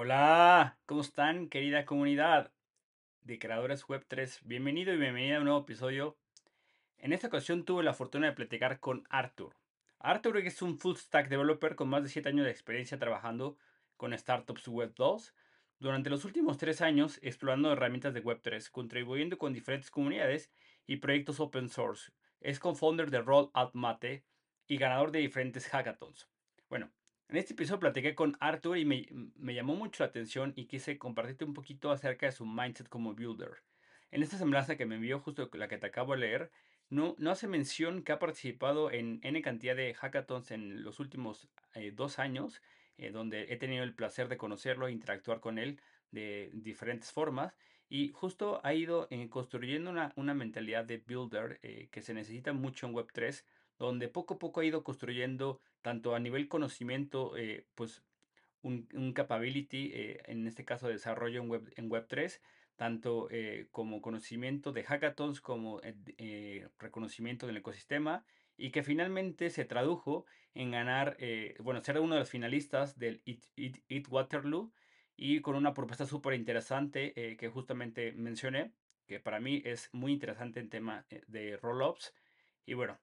Hola, ¿cómo están, querida comunidad de creadores web 3? Bienvenido y bienvenida a un nuevo episodio. En esta ocasión tuve la fortuna de platicar con Arthur. Arthur es un full stack developer con más de 7 años de experiencia trabajando con startups web 2. Durante los últimos 3 años explorando herramientas de web 3, contribuyendo con diferentes comunidades y proyectos open source. Es co-founder de Rollout Mate y ganador de diferentes hackathons. Bueno, en este episodio platiqué con Arthur y me, llamó mucho la atención y quise compartirte un poquito acerca de su mindset como builder. En esta semblanza que me envió justo la que te acabo de leer, no, no hace mención que ha participado en N cantidad de hackathons en los últimos eh, dos años, eh, donde he tenido el placer de conocerlo e interactuar con él de diferentes formas. Y justo ha ido eh, construyendo una, una, mentalidad de builder que se necesita mucho en Web3 donde poco a poco ha ido construyendo tanto a nivel conocimiento, eh, pues un, capability, eh, en este caso desarrollo en Web, en web 3, tanto eh, como conocimiento de hackathons como reconocimiento del ecosistema y que finalmente se tradujo en ganar, bueno, ser uno de los finalistas del Eat, Waterloo y con una propuesta súper interesante que justamente mencioné, que para mí es muy interesante en tema de roll-ups. Y bueno,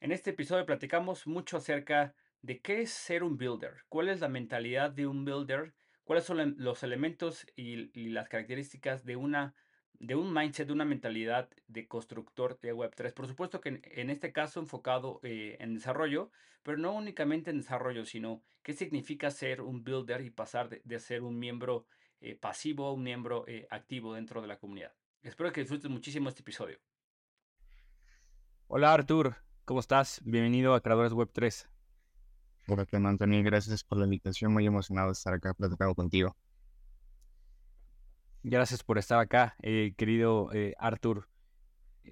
en este episodio platicamos mucho acerca de qué es ser un builder, cuál es la mentalidad de un builder, cuáles son los elementos y, las características de una de un mindset, de una mentalidad de constructor de Web3. Por supuesto que en, este caso enfocado eh, en desarrollo, pero no únicamente en desarrollo, sino qué significa ser un builder y pasar de, ser un miembro eh, pasivo a un miembro eh, activo dentro de la comunidad. Espero que disfrutes muchísimo este episodio. Hola Artur, ¿Cómo estás? Bienvenido a Creadores Web 3. Hola, Antonio. Gracias por la invitación. Muy emocionado de estar acá platicando contigo. Gracias por estar acá, eh, querido eh, Arthur.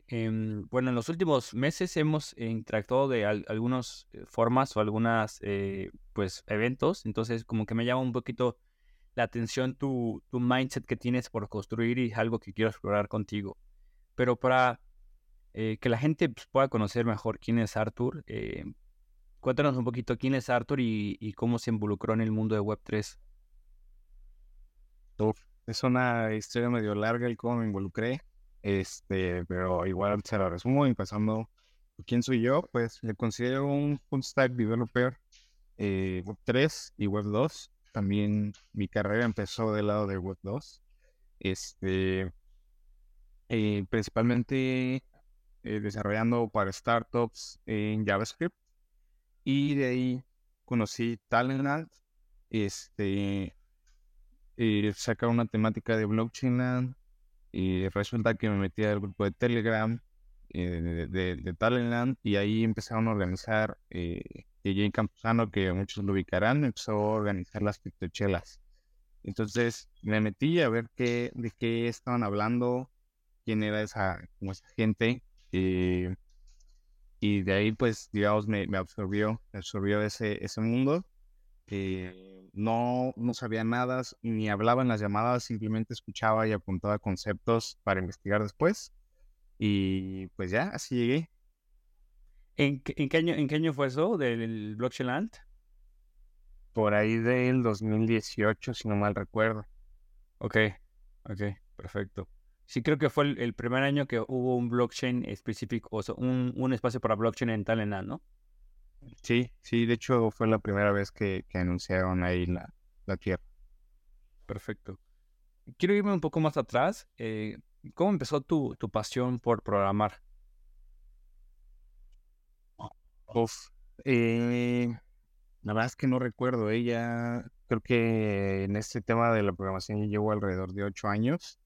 Em, bueno, en los últimos meses hemos interactuado de algunas eh, formas o algunas pues eventos, entonces como que me llama un poquito la atención tu, tu mindset que tienes por construir y algo que quiero explorar contigo. Pero para eh, que la gente pues, pueda conocer mejor quién es Arthur. Eh, cuéntanos un poquito quién es Arthur y, cómo se involucró en el mundo de Web3. es una historia medio larga el cómo me involucré, este, pero igual se la resumo empezando. ¿Quién soy yo? Pues me considero un full stack developer eh, Web3 y Web2. También mi carrera empezó del lado de Web2. Este, principalmente eh, desarrollando para startups en JavaScript. Y de ahí conocí Talentland, este, eh, sacar una temática de blockchain y resulta que me metí al grupo de Telegram eh, de, de, Talentland y ahí empezaron a organizar eh, DJ Campuzano, que muchos lo ubicarán, empezó a organizar las criptochelas. Entonces me metí a ver qué, de qué estaban hablando, quién era esa, como esa gente, y, y de ahí, pues, digamos, me, me absorbió, me absorbió ese, ese mundo. Eh, no, no sabía nada, ni hablaba en las llamadas, simplemente escuchaba y apuntaba conceptos para investigar después. Y pues ya, así llegué. ¿En, en, qué, año, ¿En qué año fue eso del Blockchain Land? Por ahí del 2018, si no mal recuerdo. Ok, ok, perfecto. Sí, creo que fue el, primer año que hubo un blockchain específico, o sea, un, un espacio para blockchain en Talena, ¿no? Sí, sí, de hecho fue la primera vez que, que anunciaron ahí la, la, tierra. Perfecto. Quiero irme un poco más atrás. Eh, ¿Cómo empezó tu, tu pasión por programar? Uf, eh, la verdad es que no recuerdo. Ella, creo que en este tema de la programación llevo alrededor de ocho años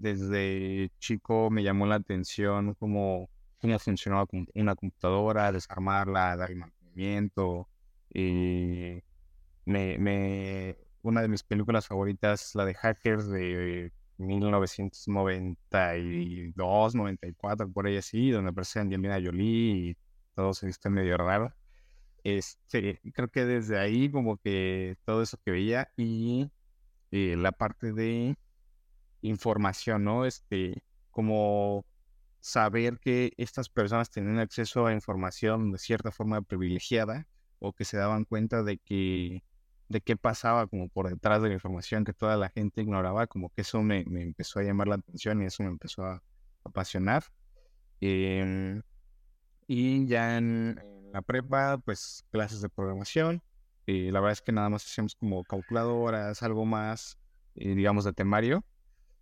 desde chico me llamó la atención cómo, cómo funcionaba una computadora, desarmarla, darle mantenimiento. Y me, me, una de mis películas favoritas la de Hackers de 1992, 94, por ahí así, donde aparece Angelina Jolie y todo se viste medio raro. Este, creo que desde ahí como que todo eso que veía y eh, la parte de información, ¿no? Este, como saber que estas personas tenían acceso a información de cierta forma privilegiada o que se daban cuenta de que de qué pasaba como por detrás de la información que toda la gente ignoraba, como que eso me, me empezó a llamar la atención y eso me empezó a apasionar. Em, y ya en, la prepa, pues clases de programación. Y la verdad es que nada más hacíamos como calculadoras, algo más, eh, digamos, de temario.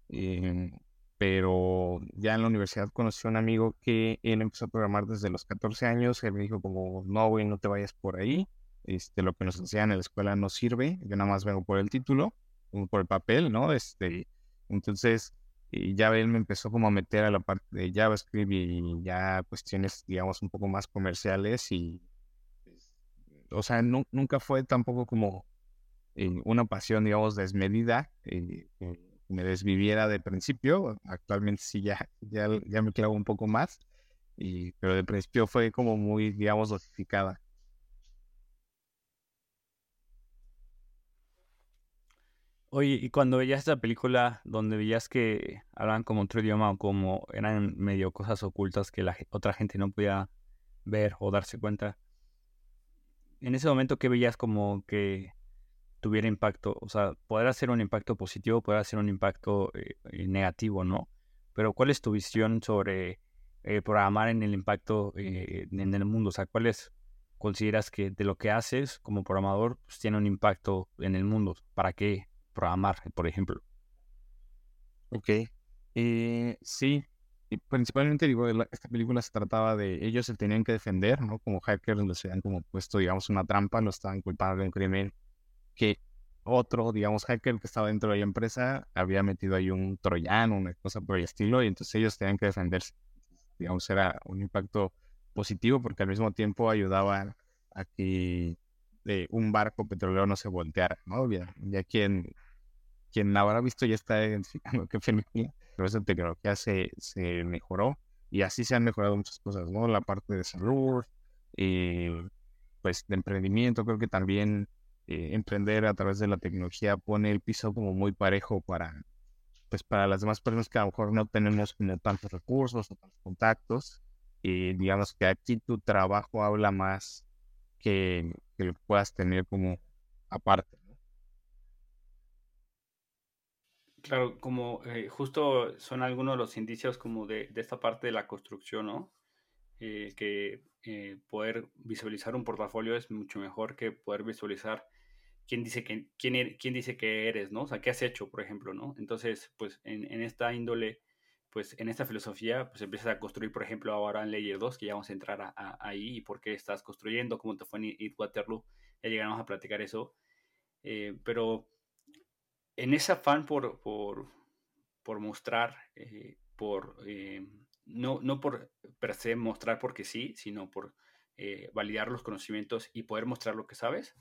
Em, pero ya en la universidad conocí a un amigo que él empezó a programar desde los 14 años. Él me dijo como, no, güey, no te vayas por ahí. Este, lo que nos enseñan en la escuela no sirve. Yo nada más vengo por el título, por el papel, ¿no? Este, entonces, y ya él me empezó como a meter a la parte de JavaScript y ya cuestiones, digamos, un poco más comerciales y, pues, o sea, nunca fue tampoco como eh, una pasión, digamos, desmedida. Eh, me desviviera de principio. Actualmente sí ya, ya, ya me clavo un poco más, y, pero de principio fue como muy, digamos, dosificada. Oye, y cuando veías esta película donde veías que hablaban como otro idioma o como eran medio cosas ocultas que la otra gente no podía ver o darse cuenta, en ese momento que veías como que tuviera impacto, o sea, poder hacer un impacto positivo, poder hacer un impacto eh, eh, negativo, ¿no? Pero ¿cuál es tu visión sobre eh, programar en el impacto en el mundo? O sea, ¿cuáles consideras que de lo que haces como programador pues, tiene un impacto en el mundo? ¿Para qué programar, por ejemplo? Ok, sí, principalmente digo, esta película se trataba de ellos se tenían que defender, ¿no? Como hackers les habían como puesto, digamos, una trampa, lo estaban culpando de un crimen que otro, digamos, hacker que estaba dentro de la empresa había metido ahí un troyano, una cosa por el estilo, y entonces ellos tenían que defenderse. Digamos, era un impacto positivo porque al mismo tiempo ayudaban a que eh, un barco petrolero no se volteara, ¿no? Ya, quien, quien habrá visto ya está identificando qué película, pero esa tecnología se, se mejoró y así se han mejorado muchas cosas, ¿no? La parte de salud, eh, pues de emprendimiento, creo que también eh, emprender a través de la tecnología pone el piso como muy parejo para, pues para las demás personas que a lo mejor no tenemos tantos recursos o tantos contactos. Y digamos que aquí tu trabajo habla más que, que lo puedas tener como aparte. Claro, como eh, justo son algunos de los indicios como de, de, esta parte de la construcción, ¿no? Eh, que poder visualizar un portafolio es mucho mejor que poder visualizar quién dice que, quién, er, quién dice que eres, ¿no? O sea, qué has hecho, por ejemplo, ¿no? Entonces, pues en, en, esta índole, pues en esta filosofía, pues empiezas a construir, por ejemplo, ahora en Layer 2, que ya vamos a entrar a, ahí, y por qué estás construyendo, cómo te fue en It Waterloo, ya llegamos a platicar eso. Eh, pero en ese afán por, por, por mostrar, eh, por, eh, no, no por per se mostrar porque sí, sino por validar los conocimientos y poder mostrar lo que sabes,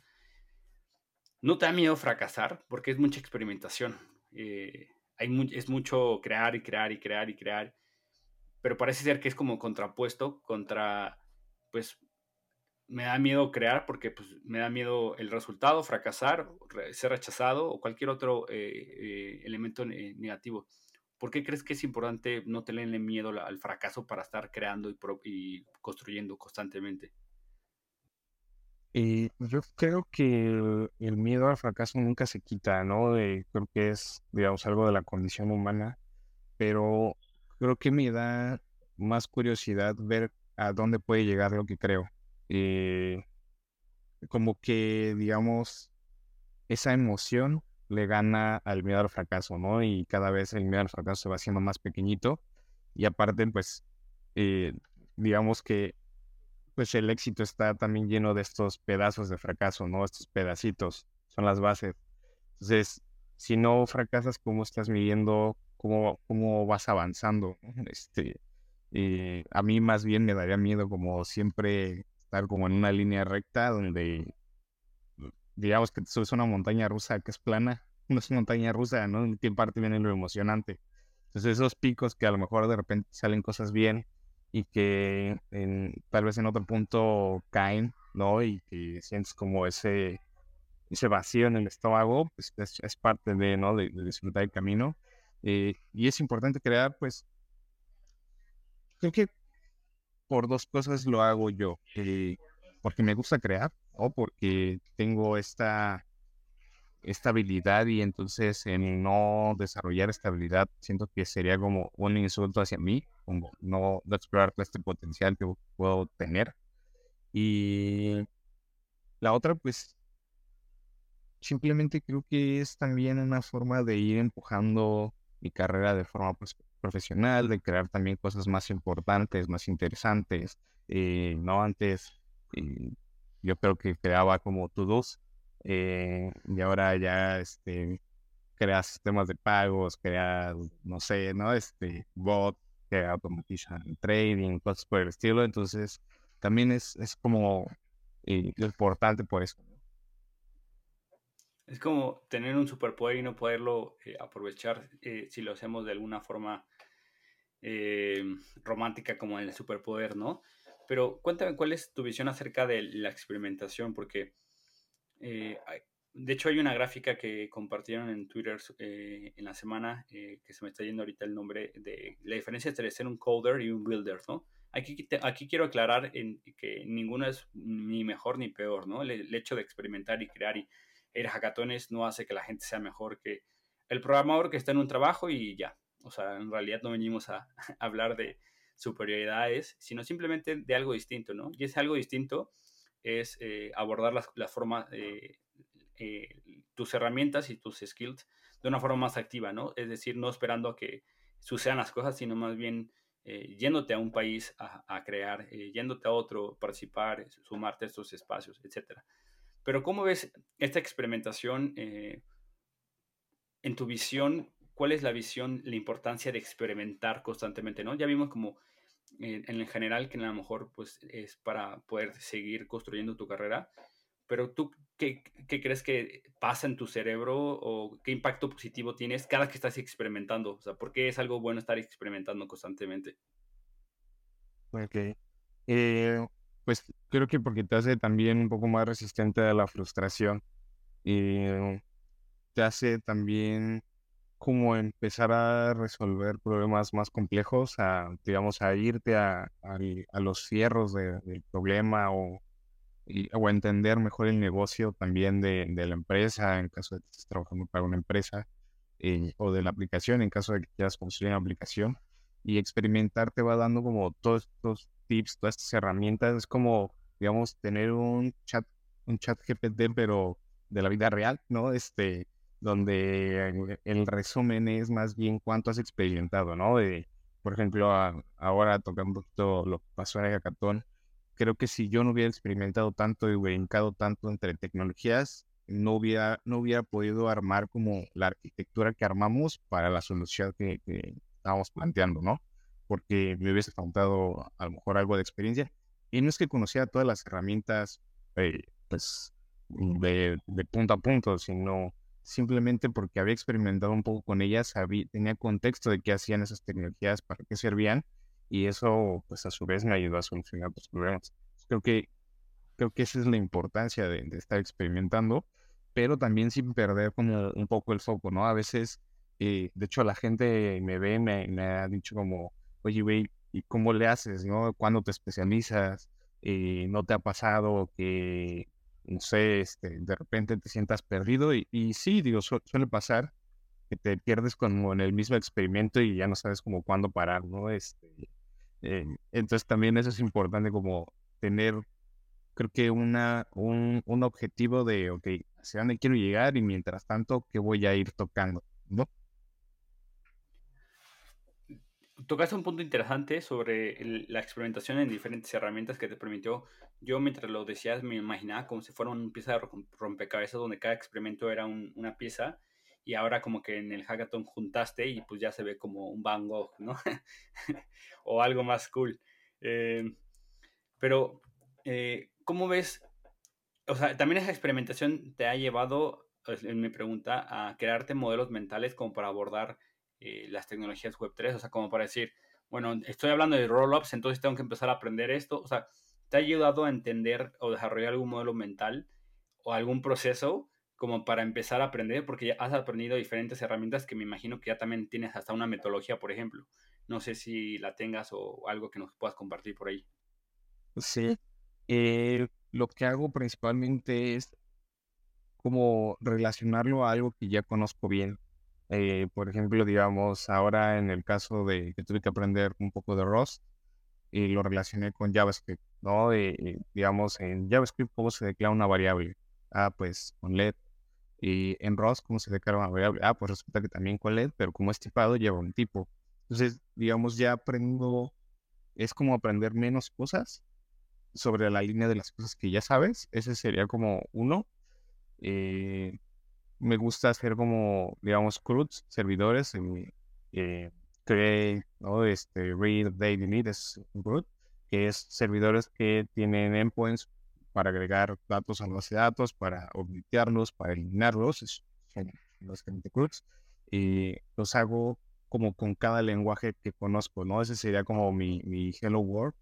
no te da miedo fracasar porque es mucha experimentación. Eh, hay es mucho crear y crear y crear y crear, pero parece ser que es como contrapuesto contra, pues, me da miedo crear porque pues, me da miedo el resultado, fracasar, ser rechazado o cualquier otro eh, eh, elemento negativo. ¿Por qué crees que es importante no tenerle miedo al fracaso para estar creando y construyendo constantemente? Yo creo que el miedo al fracaso nunca se quita, ¿no? creo que es, digamos, algo de la condición humana, pero creo que me da más curiosidad ver a dónde puede llegar lo que creo. Eh, como que, digamos, esa emoción le gana al miedo al fracaso, ¿no? Y cada vez el miedo al fracaso se va haciendo más pequeñito. Y aparte, pues, eh, digamos que pues el éxito está también lleno de estos pedazos de fracaso, ¿no? Estos pedacitos son las bases. Entonces, si no fracasas, ¿cómo estás midiendo? ¿Cómo, cómo vas avanzando? Este, eh, a mí más bien me daría miedo como siempre estar como en una línea recta donde digamos que subes una montaña rusa que es plana, no es montaña rusa, ¿no? ¿En parte viene lo emocionante? Entonces esos picos que a lo mejor de repente salen cosas bien, y que en, tal vez en otro punto caen, ¿no? Y que sientes como ese, ese vacío en el estómago, pues es, parte de, ¿no? De, disfrutar el camino. Eh, y es importante crear, pues, creo que por dos cosas lo hago yo. Eh, porque me gusta crear o porque tengo esta estabilidad y entonces en no desarrollar estabilidad siento que sería como un insulto hacia mí, como no, explorar este potencial que puedo tener. Y la otra, pues, simplemente creo que es también una forma de ir empujando mi carrera de forma pues, profesional, de crear también cosas más importantes, más interesantes. Eh, no antes, eh, yo creo que creaba como todos eh, y ahora ya este, creas sistemas de pagos, creas, no sé, ¿no? Este, bot que automatizan trading, cosas por el estilo. Entonces, también es, es como importante por eso. Es como tener un superpoder y no poderlo eh, aprovechar eh, si lo hacemos de alguna forma eh, romántica como el superpoder, ¿no? Pero cuéntame cuál es tu visión acerca de la experimentación, porque de hecho hay una gráfica que compartieron en Twitter en la semana, que se me está yendo ahorita el nombre, de la diferencia entre ser un coder y un builder, ¿no? Aquí, aquí quiero aclarar en, que ninguno es ni mejor ni peor, ¿no? el hecho de experimentar y crear y ir hackatones no hace que la gente sea mejor que el programador que está en un trabajo y ya. O sea, en realidad no venimos a, hablar de superioridades, sino simplemente de algo distinto, ¿no? Y ese algo distinto es eh, abordar las, la forma, eh, tus herramientas y tus skills de una forma más activa, ¿no? Es decir, no esperando a que sucedan las cosas, sino más bien eh, yéndote a un país a, crear, yéndote a otro, participar, sumarte a estos espacios, etcétera. Pero ¿cómo ves esta experimentación eh, en tu visión? ¿Cuál es la visión, la importancia de experimentar constantemente? ¿no? Ya vimos como en general que a lo mejor pues, es para poder seguir construyendo tu carrera, pero tú, ¿qué, ¿qué, crees que pasa en tu cerebro o qué impacto positivo tienes cada que estás experimentando? O sea, ¿por qué es algo bueno estar experimentando constantemente? Ok. Eh, pues creo que porque te hace también un poco más resistente a la frustración y te hace también como empezar a resolver problemas más complejos, a, digamos, a irte a, los cierros del problema o, o entender mejor el negocio también de, la empresa, en caso de que estés trabajando para una empresa, eh, o de la aplicación, en caso de que quieras construir una aplicación. Y experimentar te va dando como todos estos tips, todas estas herramientas. Es como, digamos, tener un chat, un chat GPT, pero de la vida real, ¿no? Este, donde el, resumen es más bien cuánto has experimentado, ¿no? De, por ejemplo, ahora tocando un poquito lo que pasó en el hackathon, creo que si yo no hubiera experimentado tanto y brincado tanto entre tecnologías, no hubiera, no hubiera podido armar como la arquitectura que armamos para la solución que, que estábamos planteando, ¿no? porque me hubiese faltado a lo mejor algo de experiencia. Y no es que conocía todas las herramientas eh, pues, de, punto a punto, sino simplemente porque había experimentado un poco con ellas, tenía contexto de qué hacían esas tecnologías, para qué servían, y eso pues a su vez me ayudó a solucionar los problemas. Creo que, creo que esa es la importancia de, estar experimentando, pero también sin perder como un poco el foco, ¿no? A veces, eh, de hecho la gente me ve, me, me ha dicho como, oye, güey, ¿y cómo le haces, no? ¿Cuándo te especializas? Eh, ¿No te ha pasado que, no sé, este, de repente te sientas perdido? Y, sí, digo, suele pasar que te pierdes como en el mismo experimento y ya no sabes como cuándo parar, ¿no? Este, eh, entonces también eso es importante como tener, creo que una, un, un objetivo de, ok, hacia dónde quiero llegar y mientras tanto, ¿qué voy a ir tocando, ¿no? Tocaste un punto interesante sobre la experimentación en diferentes herramientas que te permitió. Yo mientras lo decías me imaginaba como si fuera una pieza de rompecabezas donde cada experimento era una pieza y ahora como que en el hackathon juntaste y pues ya se ve como un Van Gogh, ¿no? o algo más cool. Eh, pero, eh, ¿cómo ves? O sea, también esa experimentación te ha llevado, en mi pregunta, a crearte modelos mentales como para abordar eh, las tecnologías Web3, o sea, como para decir, bueno, estoy hablando de roll-ups, entonces tengo que empezar a aprender esto, o sea, ¿te ha ayudado a entender o desarrollar algún modelo mental o algún proceso como para empezar a aprender? Porque ya has aprendido diferentes herramientas que me imagino que ya también tienes hasta una metodología, por ejemplo. No sé si la tengas o algo que nos puedas compartir por ahí. Sí, eh, lo que hago principalmente es como relacionarlo a algo que ya conozco bien. Eh, por ejemplo, digamos, ahora en el caso de que tuve que aprender un poco de Rust, y lo relacioné con JavaScript, ¿no? digamos, en JavaScript, ¿cómo se declara una variable? Ah, pues con LED. Y en Rust, ¿cómo se declara una variable? Ah, pues resulta que también con LED, pero como es tipado, lleva un tipo. Entonces, digamos, ya aprendo, es como aprender menos cosas sobre la línea de las cosas que ya sabes. Ese sería como uno. Eh, me gusta hacer como, digamos, CRUDs, servidores, eh, create, ¿no? Este, read, update, delete es CRUD, que es servidores que tienen endpoints para agregar datos a la base de datos, para objetearlos, para eliminarlos, son los CRUDs, y los hago como con cada lenguaje que conozco, ¿no? Ese sería como mi, mi Hello World.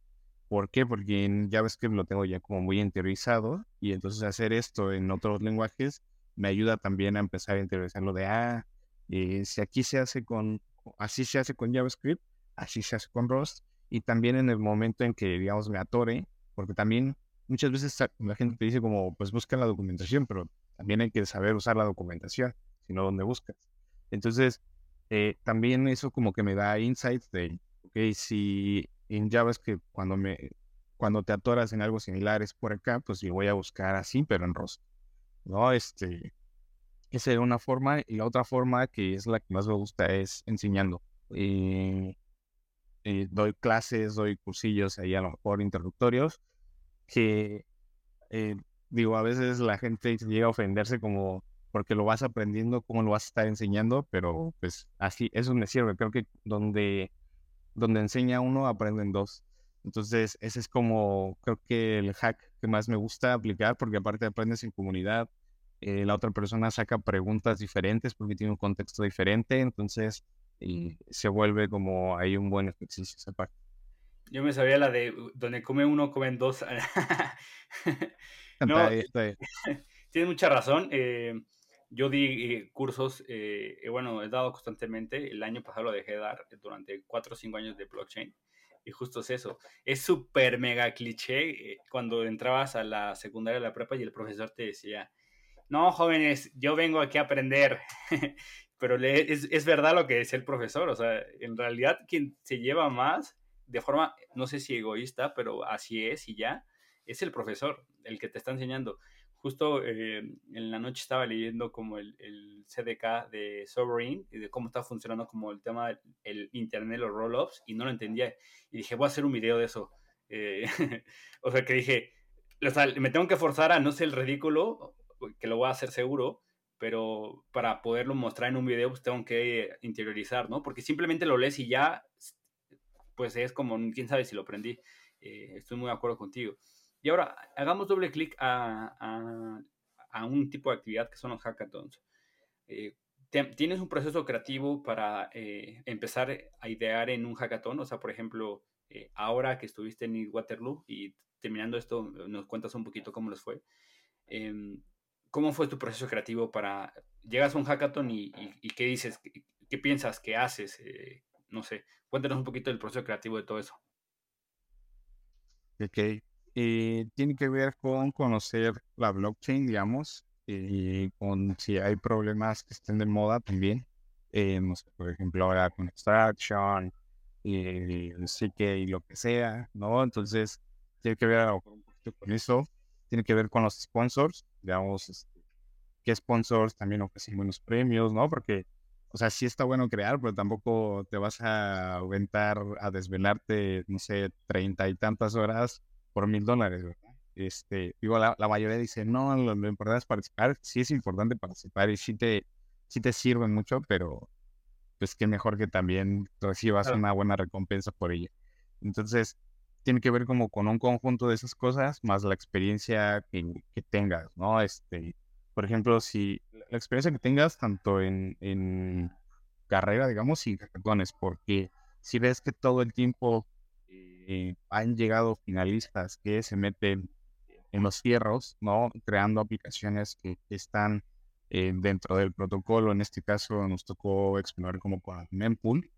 ¿Por qué? Porque en JavaScript lo tengo ya como muy interiorizado y entonces hacer esto en otros lenguajes me ayuda también a empezar a interiorizarlo de, ah, eh, si aquí se hace con, así se hace con JavaScript, así se hace con Rust y también en el momento en que, digamos, me atore, porque también muchas veces la gente te dice como, pues busca la documentación, pero también hay que saber usar la documentación, si no, ¿dónde buscas? Entonces, eh, también eso como que me da insights de, ok, si en JavaScript cuando me cuando te atoras en algo similar es por acá, pues yo voy a buscar así, pero en Rust. ¿No? Este, esa es una forma. Y la otra forma, que es la que más me gusta, es enseñando. Eh, eh, doy clases, doy cursillos ahí a lo mejor introductorios, que digo, a veces la gente llega a ofenderse como porque lo vas aprendiendo, cómo lo vas a estar enseñando, pero pues así, eso me sirve. Creo que donde, donde enseña uno, aprenden dos. Entonces, ese es como, creo que el hack que más me gusta aplicar, porque aparte aprendes en comunidad, eh, la otra persona saca preguntas diferentes porque tiene un contexto diferente, entonces y se vuelve como ahí un buen ejercicio esa parte. Yo me sabía la de donde come uno, comen dos. no, tienes mucha razón. Eh, yo di eh, cursos, eh, bueno, he dado constantemente, el año pasado lo dejé de dar durante cuatro o cinco años de blockchain. Y justo es eso, es súper mega cliché eh, cuando entrabas a la secundaria, a la prepa y el profesor te decía, no, jóvenes, yo vengo aquí a aprender. Pero es, es verdad lo que es el profesor, o sea, en realidad quien se lleva más, de forma, no sé si egoísta, pero así es y ya, es el profesor, el que te está enseñando justo eh, en la noche estaba leyendo como el, el, CDK de Sovereign y de cómo está funcionando como el tema del Internet, los roll-ups, y no lo entendía. Y dije, voy a hacer un video de eso. Eh, o sea, que dije, o sea, me tengo que forzar a no ser el ridículo, que lo voy a hacer seguro, pero para poderlo mostrar en un video, pues tengo que interiorizar, ¿no? Porque simplemente lo lees y ya, pues es como, quién sabe si lo aprendí. Eh, estoy muy de acuerdo contigo. Y ahora hagamos doble clic a, un tipo de actividad que son los hackathons. Eh, ¿Tienes un proceso creativo para eh, empezar a idear en un hackathon? O sea, por ejemplo, eh, ahora que estuviste en Waterloo y terminando esto, nos cuentas un poquito cómo les fue. Em, ¿Cómo fue tu proceso creativo para... Llegas a un hackathon y, qué dices, qué, piensas, qué haces? no sé, cuéntanos un poquito del proceso creativo de todo eso. Ok, eh, tiene que ver con conocer la blockchain, digamos, y con si hay problemas que estén de moda también. Eh, no sé, por ejemplo, ahora con extraction, sí que y lo que sea, ¿no? Entonces, tiene que ver un poquito con eso. Tiene que ver con los sponsors, digamos, este, qué sponsors también ofrecen buenos premios, ¿no? Porque, o sea, sí está bueno crear, pero tampoco te vas a aventar a desvelarte, no sé, treinta y tantas horas por mil dólares, ¿verdad? Este, digo, la, mayoría dice, no, lo, importante es participar. Sí es importante participar y sí te, sí te sirven mucho, pero pues qué mejor que también recibas una buena recompensa por ello. Entonces, tiene que ver como con un conjunto de esas cosas, más la experiencia que, que tengas, ¿no? Este, por ejemplo, si la experiencia que tengas tanto en, en carrera, digamos, y hackathons, porque si ves que todo el tiempo eh, han llegado finalistas que se meten en los fierros, ¿no? Creando aplicaciones que, están eh, dentro del protocolo. En este caso nos tocó explorar como con Mempool.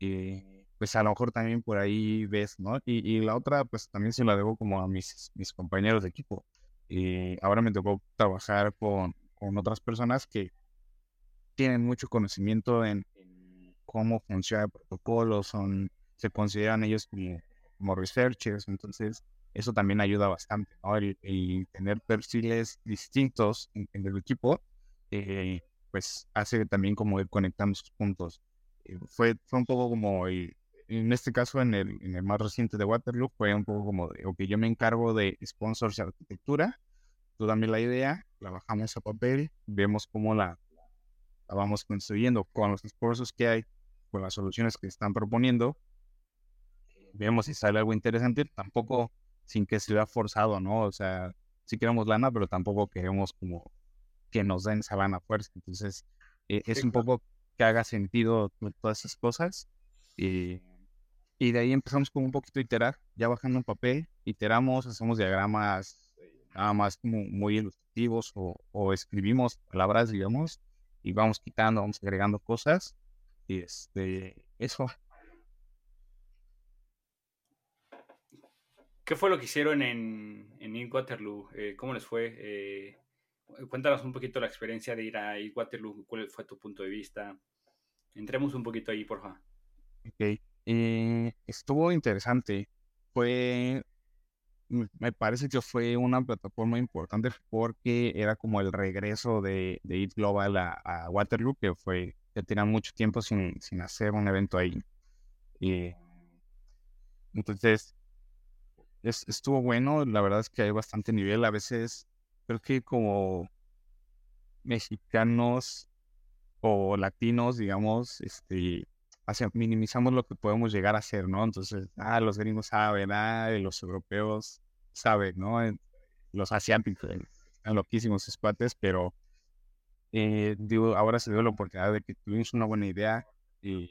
Eh, pues a lo mejor también por ahí ves, ¿no? Y, la otra, pues también se la debo como a mis, mis compañeros de equipo. ahora me tocó trabajar con, con otras personas que tienen mucho conocimiento en, cómo funciona el protocolo, son, se consideran ellos como, como researchers, entonces eso también ayuda bastante, ¿no? El, tener perfiles distintos en, el equipo, eh, pues hace también como ir conectando sus puntos. Eh, fue, fue un poco como, en este caso, en el, en el más reciente de Waterloo, fue un poco como de, ok, yo me encargo de sponsors y arquitectura, tú dame la idea, la bajamos a papel, vemos cómo la, la vamos construyendo con los esfuerzos que hay, con las soluciones que están proponiendo, vemos si sale algo interesante, tampoco sin que sea forzado, ¿no? O sea, sí queremos lana, pero tampoco queremos como que nos den esa lana fuerza. Entonces, eh, es un poco que haga sentido todas esas cosas. Y, y, de ahí empezamos como un poquito a iterar, ya bajando un papel, iteramos, hacemos diagramas eh, nada más como muy ilustrativos o, o escribimos palabras, digamos, y vamos quitando, vamos agregando cosas. Y este, eso, ¿Qué fue lo que hicieron en, en Waterloo? Eh, ¿Cómo les fue? Eh, cuéntanos un poquito la experiencia de ir a Waterloo. ¿Cuál fue tu punto de vista? Entremos un poquito ahí, por favor. Ok. Eh, estuvo interesante. Fue. Me parece que fue una plataforma importante porque era como el regreso de, de IT Global a, Waterloo, que fue. que tenían mucho tiempo sin, sin hacer un evento ahí. Entonces, estuvo bueno, la verdad es que hay bastante nivel. A veces creo que como mexicanos o latinos, digamos, este, minimizamos lo que podemos llegar a hacer, ¿no? Entonces, ah, los gringos saben, ah, los europeos saben, ¿no? Los asiáticos están loquísimos sus pero eh, digo, ahora se dio la oportunidad de que tuvimos una buena idea y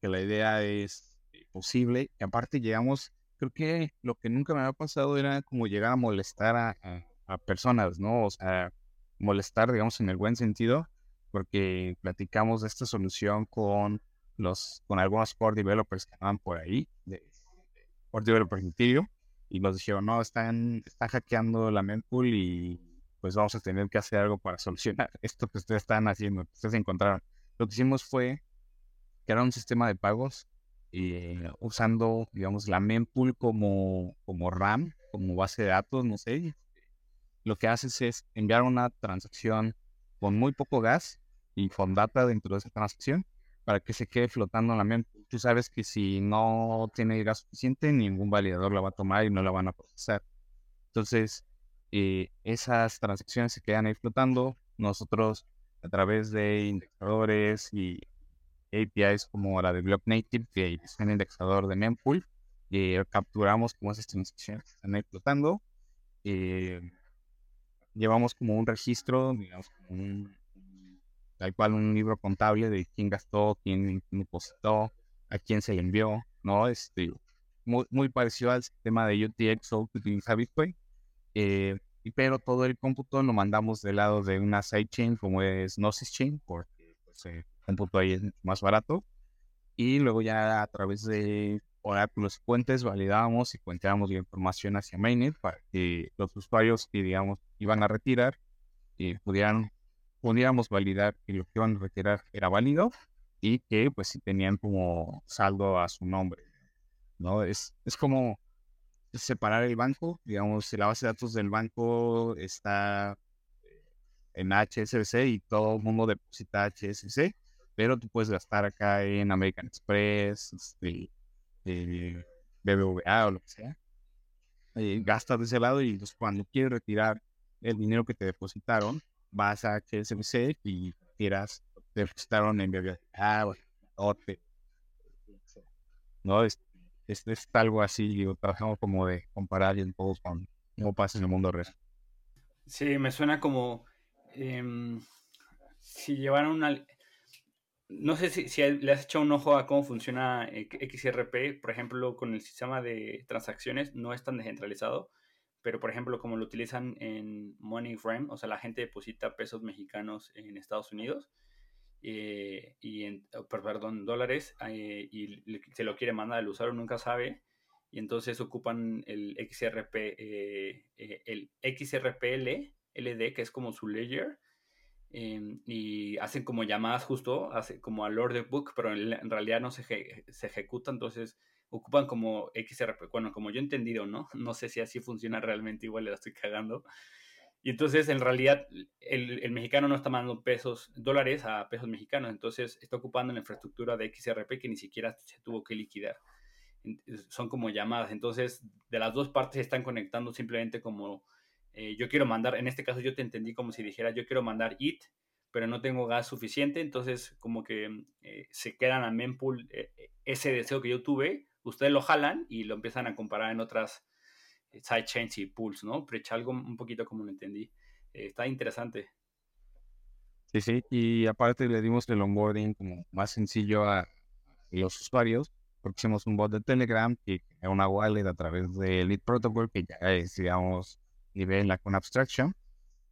que la idea es posible. Y aparte llegamos creo que lo que nunca me había pasado era como llegar a molestar a, personas, ¿no? O sea, molestar, digamos, en el buen sentido, porque platicamos de esta solución con los, con algunos core developers que estaban por ahí, de core developers en y nos dijeron, no, están, están hackeando la mempool y pues vamos a tener que hacer algo para solucionar esto que ustedes están haciendo, que ustedes encontraron. Lo que hicimos fue crear un sistema de pagos eh, usando, digamos, la mempool como, como RAM, como base de datos, no sé. Lo que haces es enviar una transacción con muy poco gas y con data dentro de esa transacción para que se quede flotando en la mempool. Tú sabes que si no tiene gas suficiente, ningún validador la va a tomar y no la van a procesar. Entonces, eh, esas transacciones se quedan ahí flotando. Nosotros, a través de indexadores y APIs como la de Block Native, que es un indexador de mempool, y eh, capturamos como esas transacciones que están explotando. Eh, llevamos como un registro, digamos, como un, tal cual un libro contable de quién gastó, quién depositó, a quién se envió, ¿no? Este, muy, muy parecido al sistema de UTXO que utiliza Bitcoin. Eh, pero todo el cómputo lo mandamos del lado de una sidechain como es Gnosis Chain, porque pues, punto ahí es más barato. Y luego ya a través de oráculos puentes validábamos y cuentábamos la información hacia Mainnet para que los usuarios que, digamos, iban a retirar y eh, pudieran, pudiéramos validar que lo que iban a retirar era válido y que pues si tenían como saldo a su nombre. ¿no? Es, es como separar el banco, digamos, si la base de datos del banco está en HSBC y todo el mundo deposita HSBC, pero tú puedes gastar acá en American Express, este, eh, BBVA o lo que sea. Eh, gastas de ese lado y pues, cuando quieres retirar el dinero que te depositaron, vas a HSBC y tiras, te depositaron en BBVA o ¿no? Es, es, algo así, digo, trabajamos como de comparar y todos con cómo pasa en el mundo real. Sí, me suena como em, si llevaran una no sé si, le has echado un ojo a cómo funciona eh, XRP, por ejemplo, con el sistema de transacciones no es tan descentralizado, pero por ejemplo, como lo utilizan en MoneyGram, o sea, la gente deposita pesos mexicanos en Estados Unidos eh, y en, oh, perdón, dólares eh, y se lo quiere mandar, el usuario nunca sabe y entonces ocupan el XRP, el XRPL, LD, que es como su ledger, em, y hacen como llamadas justo, hace como al order book, pero en, realidad no se, se ejecuta, entonces ocupan como XRP. Bueno, como yo he entendido, ¿no? No sé si así funciona realmente, igual le estoy cagando. Y entonces, en realidad, el, el, mexicano no está mandando pesos, dólares a pesos mexicanos, entonces está ocupando la infraestructura de XRP que ni siquiera se tuvo que liquidar. Son como llamadas, entonces de las dos partes están conectando simplemente como eh, yo quiero mandar, en este caso yo te entendí como si dijera yo quiero mandar IT, pero no tengo gas suficiente, entonces como que eh, se quedan a mempool eh, ese deseo que yo tuve, ustedes lo jalan y lo empiezan a comparar en otras sidechains y pools, ¿no? Precha algo un poquito como lo entendí. está interesante. Sí, sí, y aparte le dimos el onboarding como más sencillo a los usuarios, porque hicimos un bot de Telegram y una wallet a través de Lead Protocol, que ya es, digamos, nivel con abstraction,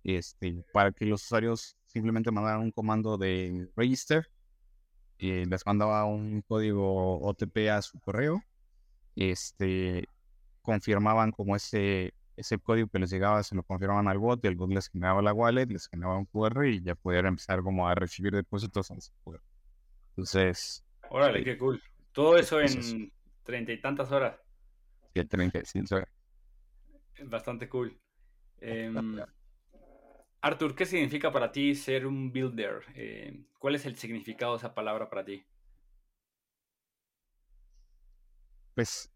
este, para que los usuarios simplemente mandaran un comando de register y les mandaba un código OTP a su correo, este, confirmaban como ese, ese código que les llegaba, se lo confirmaban al bot, y el bot les generaba la wallet, les generaba un QR y ya pudieran empezar como a recibir depósitos en su Entonces... Órale, qué cool. Todo eso en treinta y tantas horas. Sí, treinta y horas. Bastante cool. Eh, Arthur, ¿qué significa para ti ser un builder? Eh, ¿Cuál es el significado de esa palabra para ti? Pues,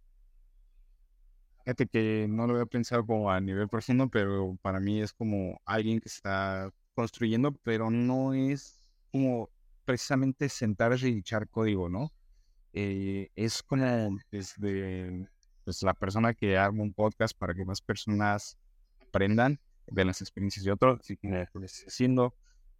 fíjate que no lo había pensado como a nivel profundo, pero para mí es como alguien que está construyendo, pero no es como precisamente sentarse y echar código, ¿no? Eh, es como desde pues, la persona que arma un podcast para que más personas aprendan de las experiencias de otros, haciendo,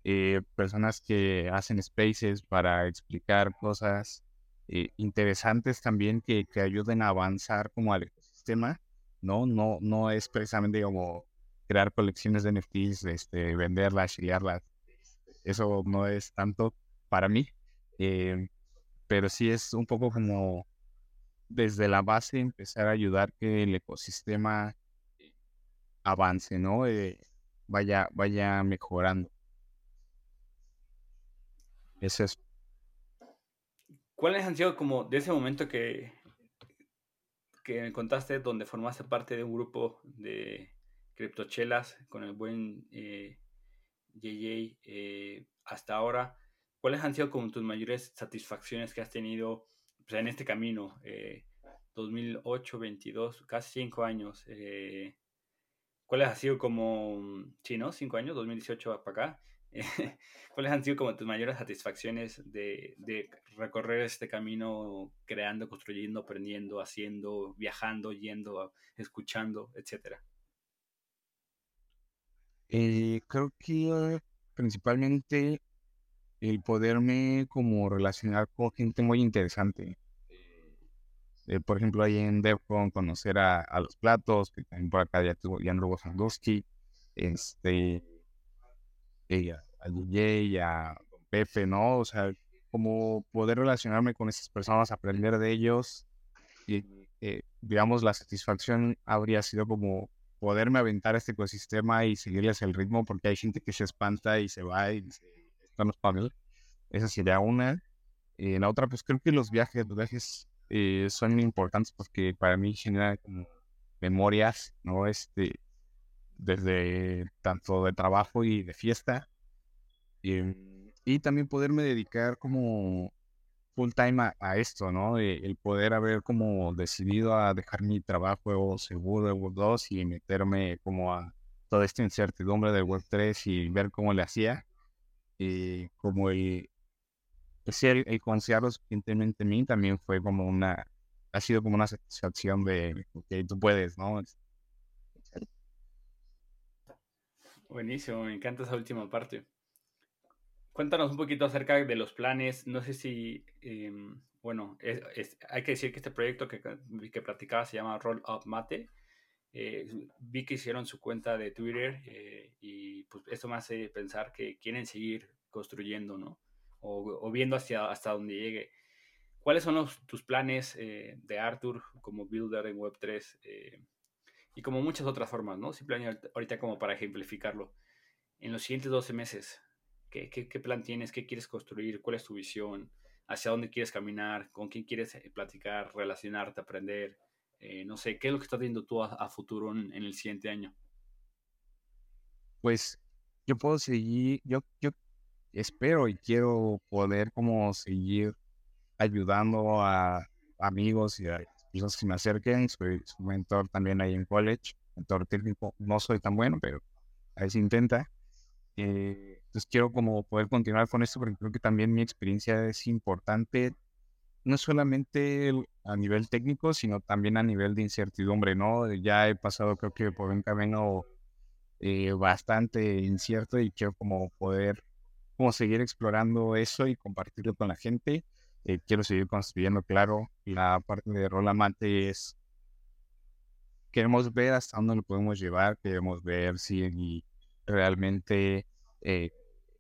eh, personas que hacen spaces para explicar cosas eh, interesantes también que, que, ayuden a avanzar como al ecosistema, ¿no? No, no es precisamente como crear colecciones de NFTs, este, venderlas, shillearlas, eso no es tanto para mí, eh, pero sí es un poco como desde la base empezar a ayudar que el ecosistema avance, ¿no? Eh, vaya, vaya mejorando. Es eso. ¿Cuáles han sido como de ese momento que, que me contaste donde formaste parte de un grupo de criptochelas con el buen eh, JJ eh, hasta ahora? ¿Cuáles han sido como tus mayores satisfacciones que has tenido pues, en este camino? 2008, 22, casi cinco años. Eh, ¿Cuáles han sido como, sí, ¿no? Cinco años, 2018 para acá. ¿Cuáles han sido como tus mayores satisfacciones de, recorrer este camino creando, construyendo, aprendiendo, haciendo, viajando, yendo, escuchando, etcétera? Eh, creo que principalmente el poderme como relacionar con gente muy interesante. Eh, por ejemplo, ahí en DevCon conocer a, los platos, que también por acá ya tuvo Jan Sandowski, este, y a, DJ, a Pepe, ¿no? O sea, como poder relacionarme con esas personas, aprender de ellos, y eh, digamos, la satisfacción habría sido como poderme aventar este ecosistema y seguirles el ritmo, porque hay gente que se espanta y se va y dice, están los paneles. Esa sería una. Y la otra, pues creo que los viajes, los viajes eh, son importantes porque para mí generan como memorias, ¿no? Este, desde tanto de trabajo y de fiesta. Em, y, también poderme dedicar como full time a, esto, ¿no? Eh, el poder haber como decidido a dejar mi trabajo seguro de Web 2 y meterme como a toda esta incertidumbre de Web 3 y ver cómo le hacía. Y eh, como el, pues el, el confiarlo suficientemente en mí también fue como una, ha sido como una satisfacción de, que tú puedes, ¿no? Buenísimo, me encanta esa última parte. Cuéntanos un poquito acerca de los planes. No sé si, em, bueno, hay que decir que este proyecto que, que platicaba se llama Roll Up Mate. Eh, vi que hicieron su cuenta de Twitter eh, y pues eso me hace pensar que quieren seguir construyendo, ¿no? O, viendo hacia, hasta donde llegue. ¿Cuáles son tus planes eh, de Arthur como builder en Web3 eh, y como muchas otras formas, ¿no? Simplemente ahorita como para ejemplificarlo. En los siguientes 12 meses, ¿Qué, qué, plan tienes? ¿Qué quieres construir? ¿Cuál es tu visión? ¿Hacia dónde quieres caminar? ¿Con quién quieres eh, platicar, relacionarte, aprender? No sé, ¿qué es lo que estás viendo tú a, futuro en, el siguiente año? Pues yo puedo seguir, yo, yo espero y quiero poder como seguir ayudando a amigos y a personas que me acerquen. Soy mentor también ahí en college, mentor técnico. No soy tan bueno, pero ahí se intenta. Eh, entonces quiero como poder continuar con esto porque creo que también mi experiencia es importante, no solamente a nivel técnico, sino también a nivel de incertidumbre, ¿no? Ya he pasado creo que por un camino eh, bastante incierto y quiero como poder como seguir explorando eso y compartirlo con la gente. Eh, quiero seguir construyendo, claro, la parte de rol amante es queremos ver hasta dónde lo podemos llevar, queremos ver si realmente eh,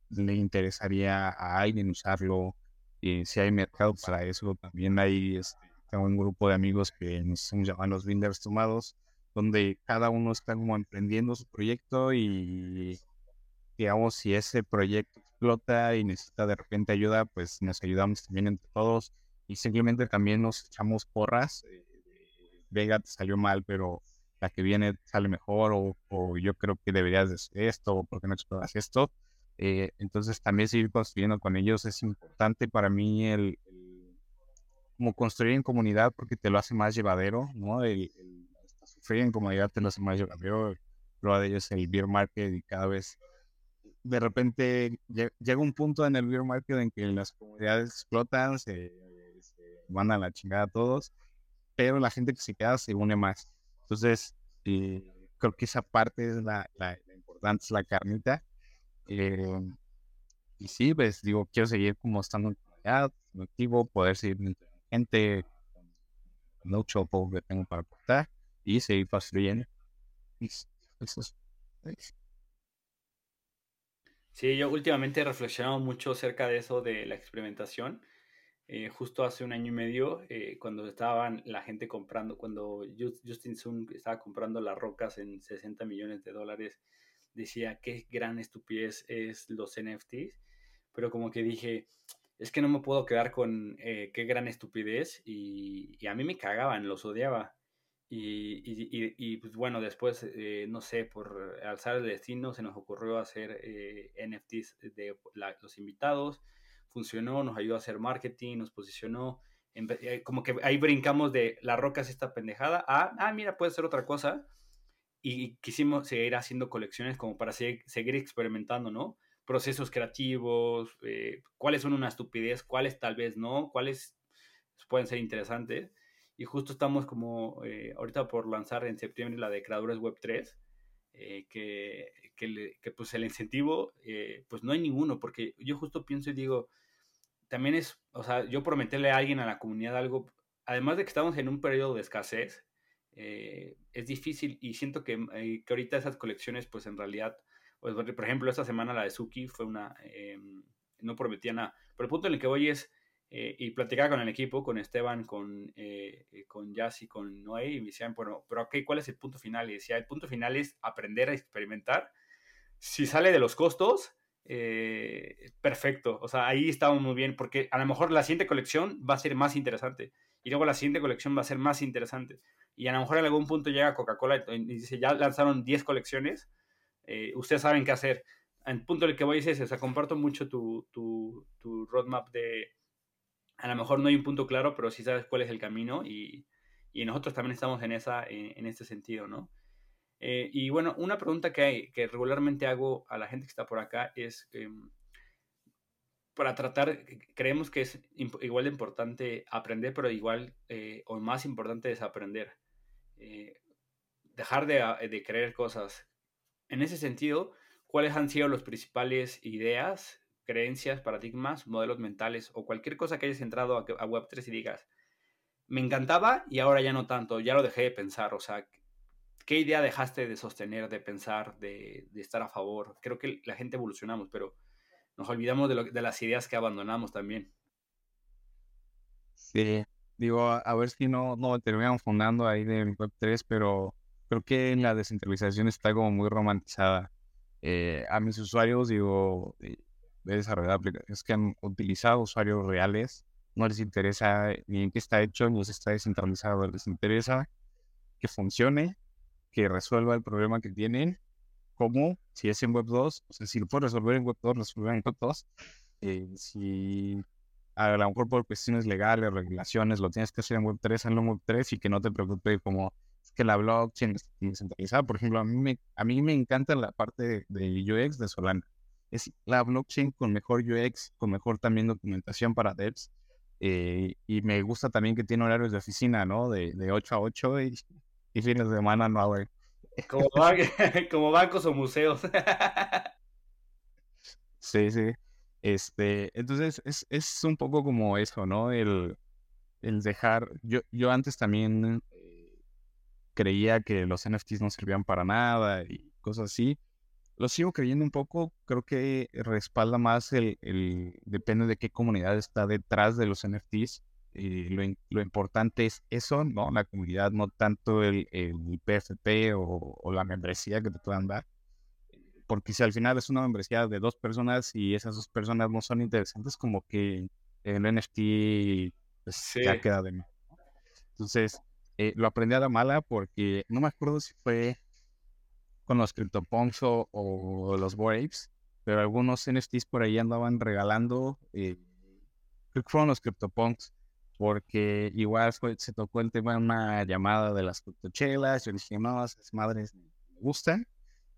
le interesaría a alguien usarlo, y si hay mercado para eso, también hay este, tengo un grupo de amigos que nos llaman los Binders Tomados, donde cada uno está como emprendiendo su proyecto y digamos si ese proyecto explota y necesita de repente ayuda, pues nos ayudamos también entre todos y simplemente también nos echamos porras. Eh, Vega te salió mal, pero la que viene sale mejor o, o yo creo que deberías de hacer esto o por qué no exploras esto. Eh, entonces también seguir construyendo con ellos es importante para mí el, como construir en comunidad porque te lo hace más llevadero, ¿no? El, sufrir en comunidad te lo hace más llevadero. Prueba de ello es el beer market y cada vez de repente llega un punto en el beer market en que las comunidades explotan, se, van a la chingada todos, pero la gente que se queda se une más. Entonces, eh, creo que esa parte es la, la, la importante, es la carnita eh, y sí, pues digo, quiero seguir como estando en comunidad, activo, poder seguir gente, mucho poco que tengo para aportar y seguir construyendo. Sí, yo últimamente he reflexionado mucho acerca de eso de la experimentación. Eh, justo hace un año y medio, eh, cuando estaban la gente comprando, cuando Justin Sun estaba comprando las rocas en 60 millones de dólares decía qué gran estupidez es los NFTs, pero como que dije, es que no me puedo quedar con eh, qué gran estupidez y, a mí me cagaban, los odiaba. Y, pues bueno, después, eh, no sé, por alzar el destino se nos ocurrió hacer eh, NFTs de los invitados, funcionó, nos ayudó a hacer marketing, nos posicionó, como que ahí brincamos de la roca es esta pendejada a, ah, mira, puede ser otra cosa y quisimos seguir haciendo colecciones como para seguir, experimentando, ¿no? Procesos creativos, eh, cuáles son una estupidez, cuáles tal vez no, cuáles pueden ser interesantes. Y justo estamos como eh, ahorita por lanzar en septiembre la de Creadores Web 3, eh, que, que, pues el incentivo, pues no hay ninguno, porque yo justo pienso y digo, también es, o sea, yo prometerle a alguien, a la comunidad algo, además de que estamos en un periodo de escasez, eh, es difícil y siento que, eh, que, ahorita esas colecciones, pues en realidad, pues, por ejemplo, esta semana la de Suki fue una, eh, no prometía nada, pero el punto en el que voy es, y platicaba con el equipo, con Esteban, con, con Jazz con Noé, y me decían, bueno, pero ok, ¿cuál es el punto final? Y decía, el punto final es aprender a experimentar. Si sale de los costos, perfecto. O sea, ahí estamos muy bien, porque a lo mejor la siguiente colección va a ser más interesante. Y luego la siguiente colección va a ser más interesante y a lo mejor en algún punto llega Coca-Cola y dice, ya lanzaron 10 colecciones, eh, ustedes saben qué hacer. El punto en el que voy es ese, o sea, comparto mucho tu, tu, tu, roadmap de, a lo mejor no hay un punto claro, pero sí sabes cuál es el camino y, y nosotros también estamos en, esa, en, este sentido, ¿no? Eh, y bueno, una pregunta que, hay, que regularmente hago a la gente que está por acá es, em, para tratar, creemos que es igual de importante aprender, pero igual eh, o más importante desaprender. Eh, dejar ah, de, creer cosas. En ese sentido, ¿cuáles han sido las principales ideas, creencias, paradigmas, modelos mentales o cualquier cosa que hayas entrado a, Web3 y digas, me encantaba y ahora ya no tanto, ya lo dejé de pensar? O sea, ¿qué idea dejaste de sostener, de pensar, de, estar a favor? Creo que la gente evolucionamos, pero nos olvidamos de, de las ideas que abandonamos también. Sí, Digo, a, ver si no, no terminan fundando ahí del Web3, pero creo que la descentralización está como muy romantizada. Eh, a mis usuarios, digo, eh, de desarrollar aplicaciones que han utilizado usuarios reales. No les interesa ni en qué está hecho, ni si está descentralizado. Les interesa que funcione, que resuelva el problema que tienen. Como si es en Web 2, o sea, si lo puedes resolver en Web 2, resolver en Web 2. Eh, si a lo mejor por cuestiones legales, regulaciones, lo tienes que hacer en Web 3, hazlo en Web 3 y que no te preocupes como que la blockchain está descentralizada. Por ejemplo, a mí me, a mí me encanta la parte de, UX de Solana. Es la blockchain con mejor UX, con mejor también documentación para devs. Eh, y me gusta también que tiene horarios de oficina, ¿no? De, de 8 a 8 y, fines de semana no, güey. Como, como bancos o museos. sí, sí. Este, entonces es, es un poco como eso, ¿no? El, el dejar. Yo, yo antes también creía que los NFTs no servían para nada y cosas así. Lo sigo creyendo un poco, creo que respalda más el, el depende de qué comunidad está detrás de los NFTs. Y lo, lo, importante es eso, ¿no? La comunidad, no tanto el, el PFP o, o, la membresía que te puedan dar. Porque si al final es una membresía de dos personas y esas dos personas no son interesantes, como que el NFT pues, ya queda de mí. Entonces, eh, lo aprendí a la mala porque no me acuerdo si fue con los CryptoPunks o, los Waves, pero algunos NFTs por ahí andaban regalando, eh, creo que fueron los CryptoPunks, porque igual se tocó el tema de una llamada de las criptochelas, yo dije, no, esas madres me gustan.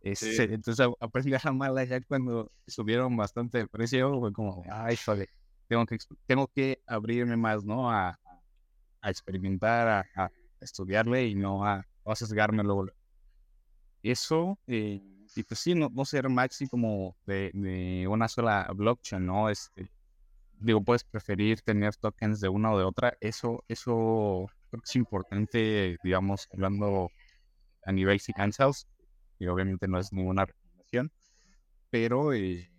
Este, entonces a la mala ya cuando subieron bastante el precio, fue como, ay, joder, tengo que, tengo que abrirme más, ¿no? A, a experimentar, a estudiarle y no a, a sesgarme luego. Eso, eh, y pues sí, no, no ser maxi como de, de, una sola blockchain, ¿no? Este, digo, puedes preferir tener tokens de una o de otra. Eso, eso creo que es importante, digamos, hablando a nivel finanzas, y obviamente no es ninguna recomendación, pero eh,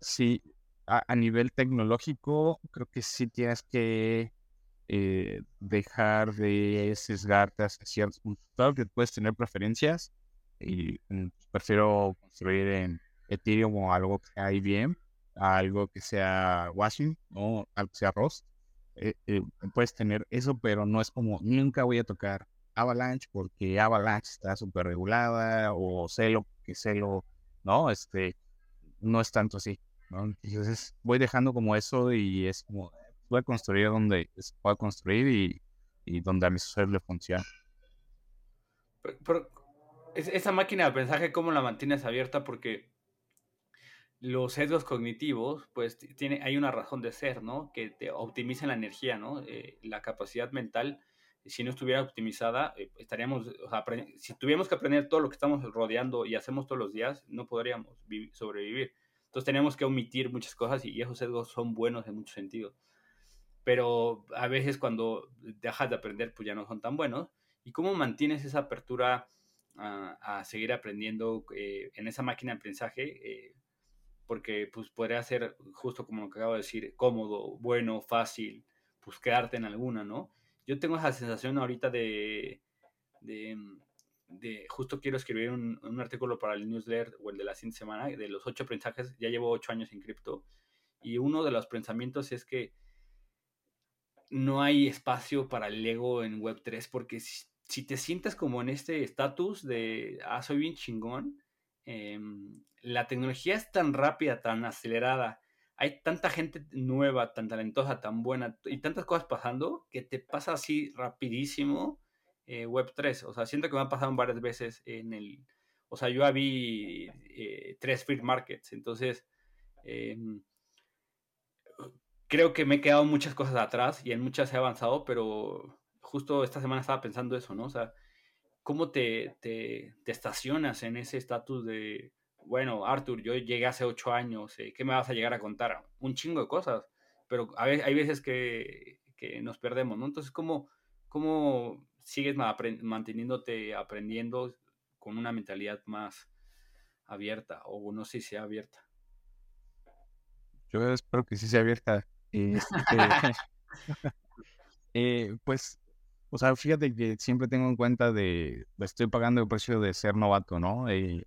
sí, a, a, nivel tecnológico, creo que sí tienes que eh, dejar de sesgarte hacia ciertos puntos. Claro que puedes tener preferencias y mm, prefiero construir en Ethereum o algo que sea IBM, algo que sea Washington o algo que sea Rust. Eh, eh, puedes tener eso, pero no es como nunca voy a tocar Avalanche porque Avalanche está súper regulada o Celo, que Celo, ¿no? Este, no es tanto así. Entonces voy dejando como eso y es como, voy a construir donde se pueda construir y, y donde a mi usuarios le funcione. Pero, esa máquina de aprendizaje, ¿cómo la mantienes abierta? Porque los sesgos cognitivos, pues tiene, hay una razón de ser, ¿no? Que te optimizan la energía, ¿no? Eh, la capacidad mental, si no estuviera optimizada, eh, estaríamos, si tuviéramos que aprender todo lo que estamos rodeando y hacemos todos los días, no podríamos sobrevivir. Entonces tenemos que omitir muchas cosas y esos sesgos son buenos en muchos sentidos pero a veces cuando dejas de aprender, pues ya no son tan buenos. ¿Y cómo mantienes esa apertura a, seguir aprendiendo eh, en esa máquina de aprendizaje? Eh, porque pues podría ser, justo como lo que acabo de decir, cómodo, bueno, fácil, pues quedarte en alguna, ¿no? Yo tengo esa sensación ahorita de, de, de justo quiero escribir un, un, artículo para el newsletter o el de la siguiente semana, de los ocho aprendizajes, ya llevo ocho años en cripto, y uno de los pensamientos es que no hay espacio para el ego en Web3, porque si, te sientes como en este estatus de, ah, soy bien chingón, em, la tecnología es tan rápida, tan acelerada, hay tanta gente nueva, tan talentosa, tan buena, y tantas cosas pasando, que te pasa así rapidísimo eh, Web3. O sea, siento que me ha pasado varias veces en el... O sea, yo vi eh, tres free markets, entonces... Em, creo que me he quedado muchas cosas atrás y en muchas he avanzado, pero justo esta semana estaba pensando eso, ¿no? O sea, ¿cómo te, te, estacionas en ese estatus de, bueno, Arthur, yo llegué hace ocho años, eh, ¿qué me vas a llegar a contar? Un chingo de cosas, pero a hay veces que, que, nos perdemos, ¿no? Entonces, ¿cómo, cómo sigues manteniéndote aprendiendo con una mentalidad más abierta o no sé si sea abierta? Yo espero que sí sea abierta. Este, eh, pues, o sea, fíjate que siempre tengo en cuenta de, estoy pagando el precio de ser novato, ¿no? Eh,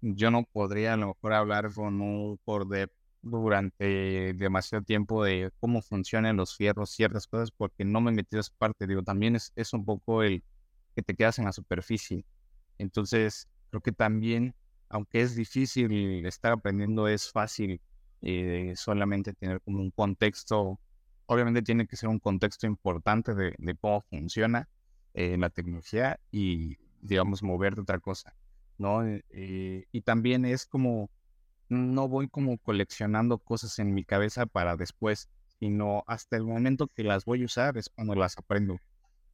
yo no podría a lo mejor hablar con un core durante demasiado tiempo de cómo funcionan los fierros, ciertas cosas, porque no me metí a esa parte. Digo, también es, es un poco el que te quedas en la superficie. Entonces, creo que también, aunque es difícil estar aprendiendo, es fácil eh, solamente tener como un contexto. Obviamente tiene que ser un contexto importante de, cómo funciona eh, la tecnología y, digamos, mover de otra cosa, ¿no? Eh, y también es como no voy como coleccionando cosas en mi cabeza para después, sino hasta el momento que las voy a usar es cuando las aprendo.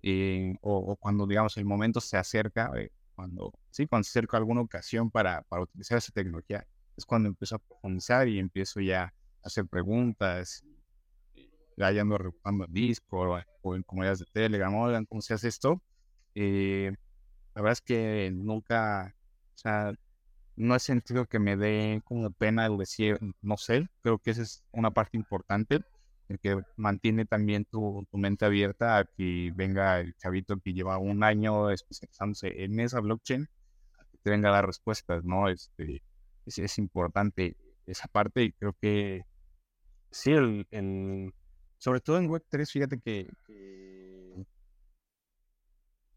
Eh, o, cuando, digamos, el momento se acerca, eh, cuando, sí, cuando se acerca alguna ocasión para, para utilizar esa tecnología, es cuando empiezo a profundizar y empiezo ya a hacer preguntas. Ya ando rebuscando en Discord o, en comunidades de Telegram, oigan, ¿cómo se hace esto? Eh, la verdad es que nunca, o sea, no he sentido que me dé como pena el decir, no sé, creo que esa es una parte importante, el que mantiene también tu, mente abierta a que venga el chavito que lleva un año especializándose en esa blockchain, que te venga dar respuestas, ¿no? Este, es, es importante esa parte y creo que sí, el, sobre todo en Web3, fíjate que, que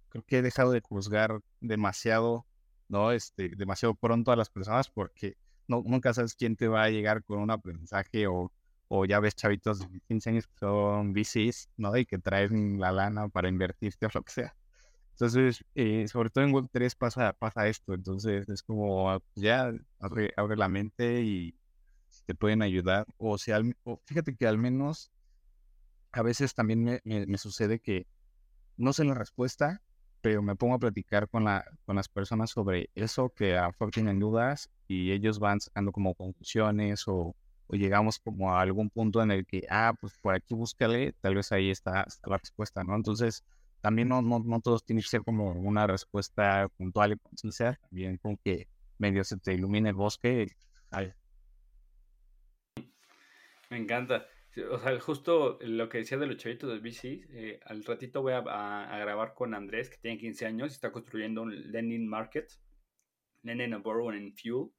creo que he dejado de juzgar demasiado ¿no? Este, demasiado pronto a las personas porque no, nunca sabes quién te va a llegar con un aprendizaje o, o ya ves chavitos de 15 años que son VCs, ¿no? Y que traen la lana para invertirte o lo que sea. Entonces, eh, sobre todo en Web3 pasa, pasa esto. Entonces, es como, ah, pues ya abre, abre la mente y te pueden ayudar. O sea, o fíjate que al menos a veces también me, me, sucede que no sé la respuesta, pero me pongo a platicar con, la, con las personas sobre eso que a tienen dudas y ellos van sacando como conclusiones o, o, llegamos como a algún punto en el que, ah, pues por aquí búscale, tal vez ahí está, la respuesta, ¿no? Entonces, también no, no, no, todos tienen que ser como una respuesta puntual y concisa, también con que medio se te ilumine el bosque. Me encanta. O sea, justo lo que decía de los chavitos del BC, eh, al ratito voy a, grabar con Andrés, que tiene 15 años y está construyendo un lending market, lending a borrow and fuel.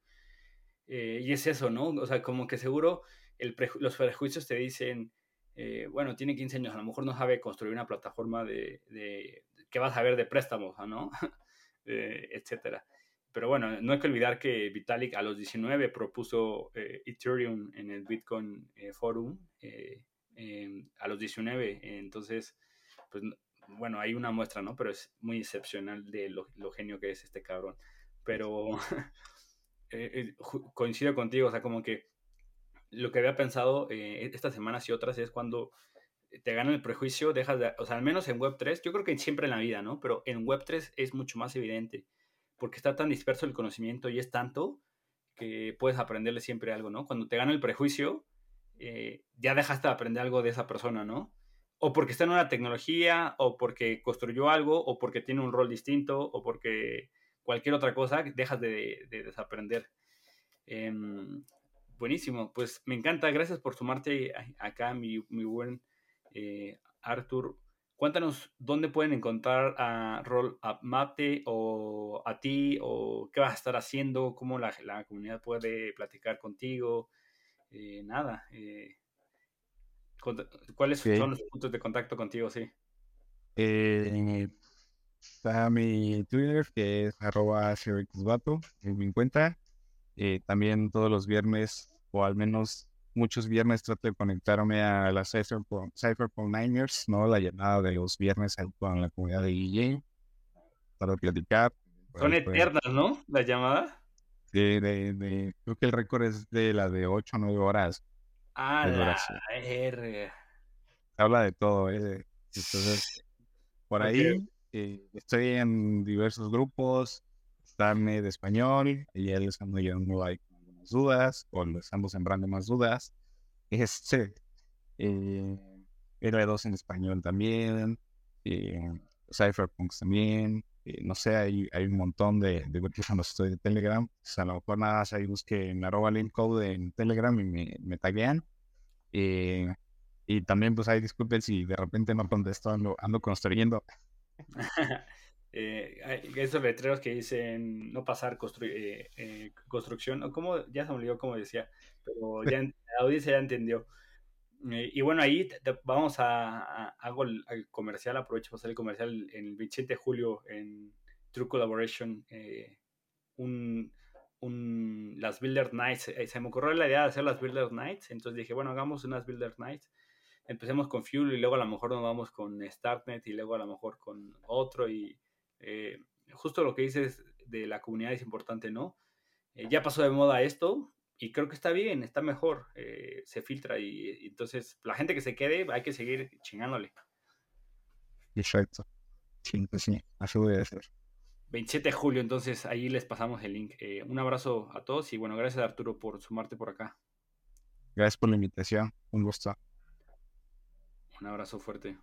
Eh, y es eso, ¿no? O sea, como que seguro el los prejuicios te dicen, eh, bueno, tiene 15 años, a lo mejor no sabe construir una plataforma de, de que vas a ver de préstamos, ¿no? etcétera. Pero bueno, no hay que olvidar que Vitalik a los 19 propuso eh, Ethereum en el Bitcoin eh, Forum eh, em, a los 19. Entonces, pues bueno, hay una muestra, ¿no? Pero es muy excepcional de lo, genio que es este cabrón. Pero coincido contigo, o sea, como que lo que había pensado estas semanas y otras es cuando te gana el prejuicio, dejas de, o sea, al menos en Web3, yo creo que siempre en la vida, ¿no? Pero en Web3 es mucho más evidente porque está tan disperso el conocimiento y es tanto que puedes aprenderle siempre algo, ¿no? Cuando te gana el prejuicio, eh, ya dejaste de aprender algo de esa persona, ¿no? O porque está en una tecnología, o porque construyó algo, o porque tiene un rol distinto, o porque cualquier otra cosa, dejas de, desaprender. Em, buenísimo, pues me encanta, gracias por sumarte acá, mi, buen eh, Arthur. Cuéntanos dónde pueden encontrar a Roll Up Mate o a ti o qué vas a estar haciendo, cómo la, comunidad puede platicar contigo. Eh, nada. Eh, ¿Cuáles son los puntos de contacto contigo? Sí. Eh, está mi Twitter que es arroba en mi cuenta. También todos los viernes o al menos muchos viernes trato de conectarme a la Cypherpunk Niners, ¿no? La llamada de los viernes con la comunidad de DJ para platicar. Son eternas, ¿no? La llamada. De, de, creo que el récord es de la de 8 o 9 horas. Ah, la R. Habla de todo, ¿eh? Entonces, por ahí eh, estoy en diversos grupos, están de español, y ya les ando ayudando ahí dudas o les estamos sembrando más dudas. Este, eh, R2 en español también, eh, Cypherpunks también, eh, no sé, hay, hay un montón de, de cuando estoy de Telegram. a lo mejor nada más ahí busque en arroba code en Telegram y me, me taguean. Eh, y también, pues ahí disculpen si de repente no contesto, ando, ando construyendo. eh, esos letreros que dicen no pasar eh, eh, construcción, o como, ya se me olvidó como decía, pero ya la audiencia ya entendió. y bueno, ahí vamos a, hago el, comercial, aprovecho para hacer el comercial el 27 de julio en True Collaboration, un, un, las Builder Nights. Se me ocurrió la idea de hacer las Builder Nights, entonces dije, bueno, hagamos unas Builder Nights empecemos con Fuel y luego a lo mejor nos vamos con Startnet y luego a lo mejor con otro y eh, justo lo que dices de la comunidad es importante, ¿no? Eh, ya pasó de moda esto y creo que está bien, está mejor, eh, se filtra y, entonces la gente que se quede hay que seguir chingándole. Exacto. Sí, pues sí, así voy a hacer. 27 de julio, entonces ahí les pasamos el link. un abrazo a todos y bueno, gracias Arturo por sumarte por acá. Gracias por la invitación, un gusto. Un abrazo fuerte.